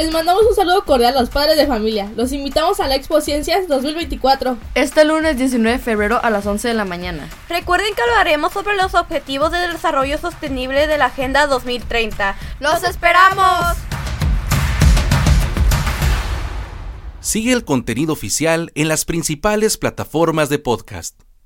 Les mandamos un saludo cordial a los padres de familia. Los invitamos a la Expo Ciencias 2024. Este lunes 19 de febrero a las 11 de la mañana. Recuerden que hablaremos sobre los objetivos de desarrollo sostenible de la Agenda 2030. ¡Los esperamos! Sigue el contenido oficial en las principales plataformas de podcast.